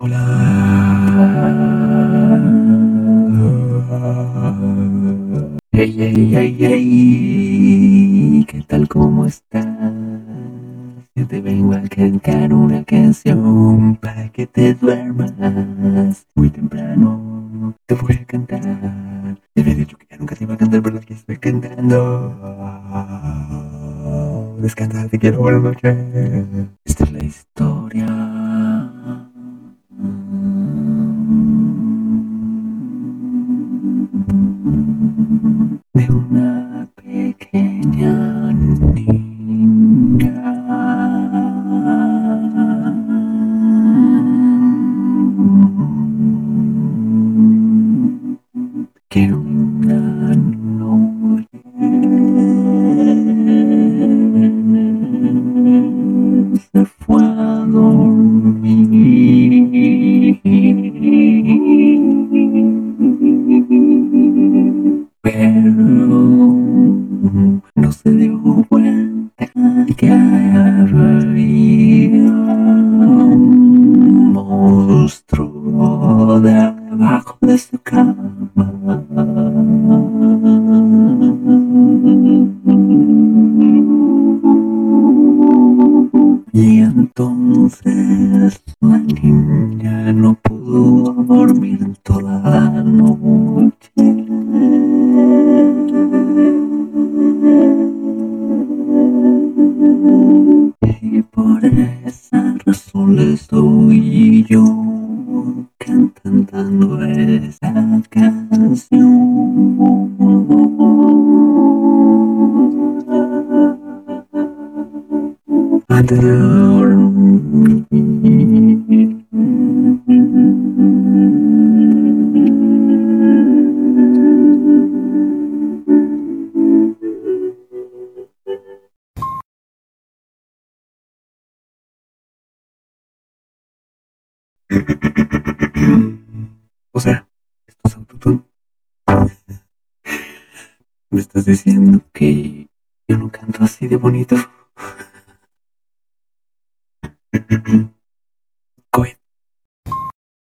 Hola. Hey, hey, hey, hey. ¿Qué tal? ¿Cómo estás? Yo te vengo a cantar una canción para que te duermas muy temprano. Te voy a cantar. Te había dicho que ya nunca te iba a cantar, pero que estoy cantando. Descansa, te quiero, buenas noches. Que una noche se fue a dormir. Pero no se dio cuenta que había un monstruo debajo de su cama. Y entonces la niña no pudo dormir toda la noche. Y por esa razón estoy yo cantando esa canción. Antes de dormir. O sea, Estás diciendo que yo no canto así de bonito.